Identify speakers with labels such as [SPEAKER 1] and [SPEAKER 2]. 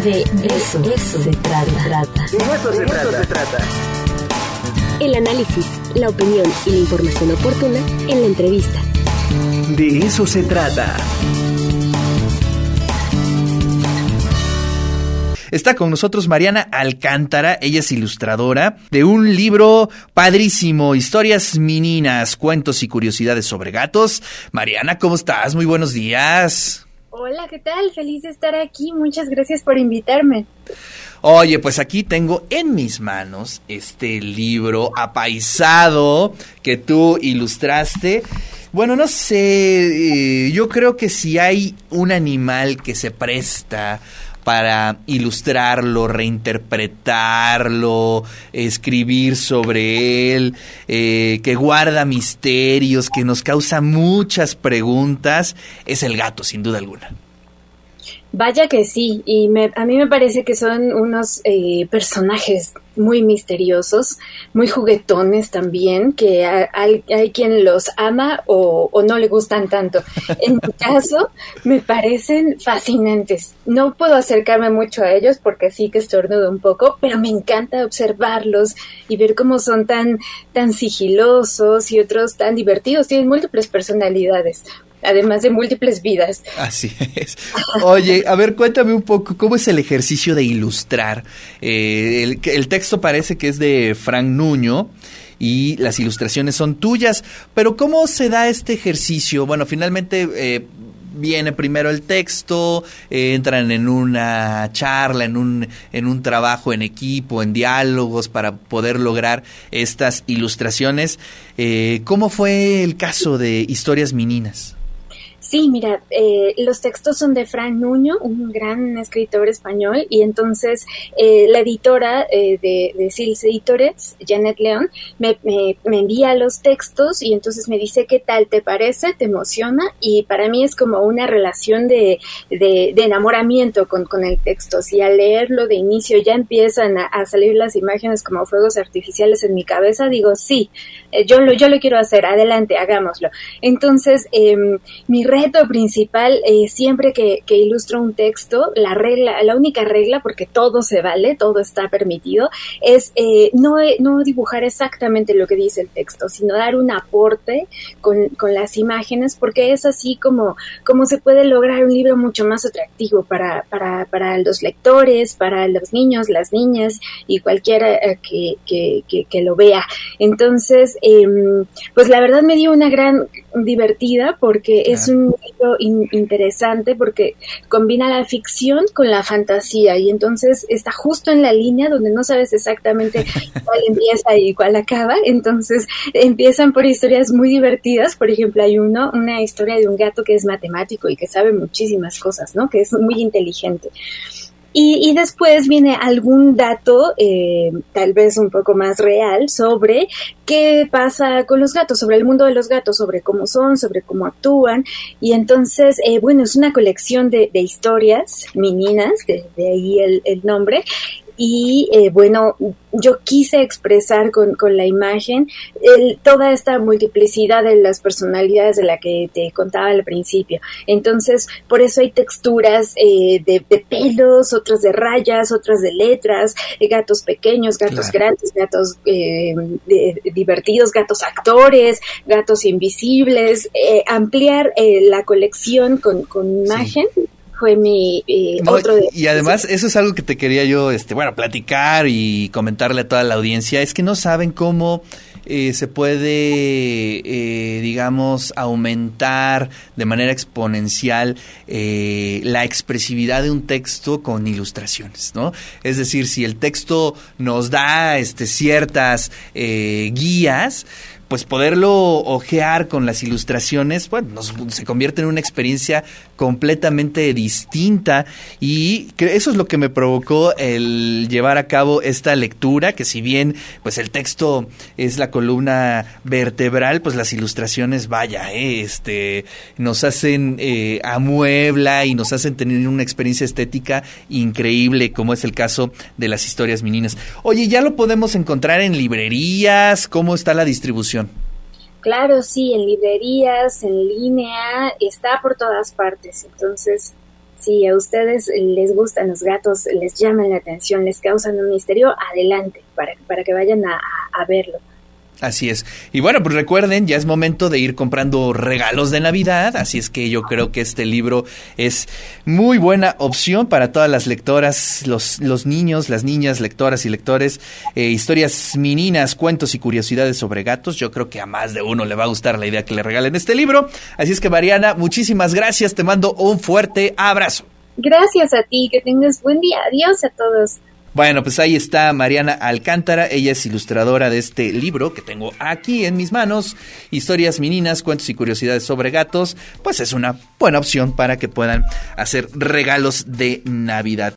[SPEAKER 1] De eso, eso se trata.
[SPEAKER 2] De eso se trata.
[SPEAKER 1] El análisis, la opinión y la información oportuna en la entrevista.
[SPEAKER 2] De eso se trata.
[SPEAKER 3] Está con nosotros Mariana Alcántara, ella es ilustradora de un libro padrísimo, Historias Meninas, Cuentos y Curiosidades sobre Gatos. Mariana, ¿cómo estás? Muy buenos días.
[SPEAKER 4] Hola, ¿qué tal? Feliz de estar aquí. Muchas gracias por invitarme.
[SPEAKER 3] Oye, pues aquí tengo en mis manos este libro apaisado que tú ilustraste. Bueno, no sé, eh, yo creo que si hay un animal que se presta para ilustrarlo, reinterpretarlo, escribir sobre él, eh, que guarda misterios, que nos causa muchas preguntas, es el gato, sin duda alguna.
[SPEAKER 4] Vaya que sí, y a mí me parece que son unos eh, personajes muy misteriosos, muy juguetones también, que hay, quien los ama o, no le gustan tanto. En mi caso, me parecen fascinantes. No puedo acercarme mucho a ellos porque sí que estornudo un poco, pero me encanta observarlos y ver cómo son tan, tan sigilosos y otros tan divertidos. Tienen múltiples personalidades además de múltiples vidas.
[SPEAKER 3] Así es. Oye, a ver, cuéntame un poco, ¿cómo es el ejercicio de ilustrar? Eh, el, texto parece que es de Frank Nuño y las ilustraciones son tuyas, pero ¿cómo se da este ejercicio? Bueno, finalmente... Eh, viene primero el texto, eh, entran en una charla, en un, en un trabajo en equipo, en diálogos para poder lograr estas ilustraciones. ¿Cómo fue el caso de Historias Meninas?
[SPEAKER 4] Sí, mira, eh, los textos son de Fran Nuño, un gran escritor español, y entonces eh, la editora eh, de, de Sils Editores, Janet León, me, me, envía los textos y entonces me dice qué tal te parece, te emociona, y para mí es como una relación de, de, enamoramiento con, con, el texto. Si al leerlo de inicio ya empiezan a, salir las imágenes como fuegos artificiales en mi cabeza, digo, sí, yo, lo, yo lo quiero hacer, adelante, hagámoslo. Entonces, em, mi reto principal, eh, siempre que, que, ilustro un texto, la regla, la única regla, porque todo se vale, todo está permitido, es eh, no, no dibujar exactamente lo que dice el texto, sino dar un aporte con, con, las imágenes, porque es así como, como se puede lograr un libro mucho más atractivo para, para, para los lectores, para los niños, las niñas y cualquiera eh, que, que, que, lo vea. Entonces, em, pues la verdad me dio una gran divertida porque es un libro interesante porque combina la ficción con la fantasía y entonces está justo en la línea donde no sabes exactamente cuál empieza y cuál acaba. Entonces empiezan por historias muy divertidas. Por ejemplo, hay uno, una historia de un gato que es matemático y que sabe muchísimas cosas, ¿no? Que es muy inteligente. Y, después viene algún dato, eh, tal vez un poco más real, sobre qué pasa con los gatos, sobre el mundo de los gatos, sobre cómo son, sobre cómo actúan. Y entonces, eh, bueno, es una colección de, historias meninas, de, ahí el, el nombre, y eh, bueno, yo quise expresar con, con la imagen toda esta multiplicidad de las personalidades de la que te contaba al principio. Entonces, por eso hay texturas eh, de, pelos, otras de rayas, otras de letras, eh, gatos pequeños, gatos grandes, gatos divertidos, gatos actores, gatos invisibles, ampliar la colección con, con imagen fue mi eh, otro
[SPEAKER 3] y además eso es algo que te quería yo este bueno platicar y comentarle a toda la audiencia es que no saben cómo eh, se puede eh, digamos aumentar de manera exponencial la expresividad de un texto con ilustraciones no es decir si el texto nos da este ciertas guías pues poderlo ojear con las ilustraciones, bueno, se convierte en una experiencia completamente distinta y eso es lo que me provocó el llevar a cabo esta lectura, que si bien pues el texto es la columna vertebral, pues las ilustraciones, vaya, eh, este, nos hacen eh, amuebla y nos hacen tener una experiencia estética increíble, como es el caso de las historias meninas. Oye, ¿ya lo podemos encontrar en librerías? ¿Cómo está la distribución?
[SPEAKER 4] Claro, sí, en librerías, en línea, está por todas partes. Entonces, si a ustedes les gustan los gatos, les llaman la atención, les causan un misterio, adelante, para, para que vayan a verlo.
[SPEAKER 3] Así es. Y bueno, pues recuerden, ya es momento de ir comprando regalos de Navidad, así es que yo creo que este libro es muy buena opción para todas las lectoras, los, los niños, las niñas, lectoras y lectores, eh, historias mininas, cuentos y curiosidades sobre gatos. Yo creo que a más de uno le va a gustar la idea que le regalen este libro. Así es que Mariana, muchísimas gracias, te mando un fuerte abrazo.
[SPEAKER 4] Gracias a ti, que tengas buen día. Adiós a todos.
[SPEAKER 3] Bueno, pues ahí está Mariana Alcántara, ella es ilustradora de este libro que tengo aquí en mis manos, Historias Meninas, Cuentos y Curiosidades sobre Gatos, pues es una buena opción para que puedan hacer regalos de Navidad.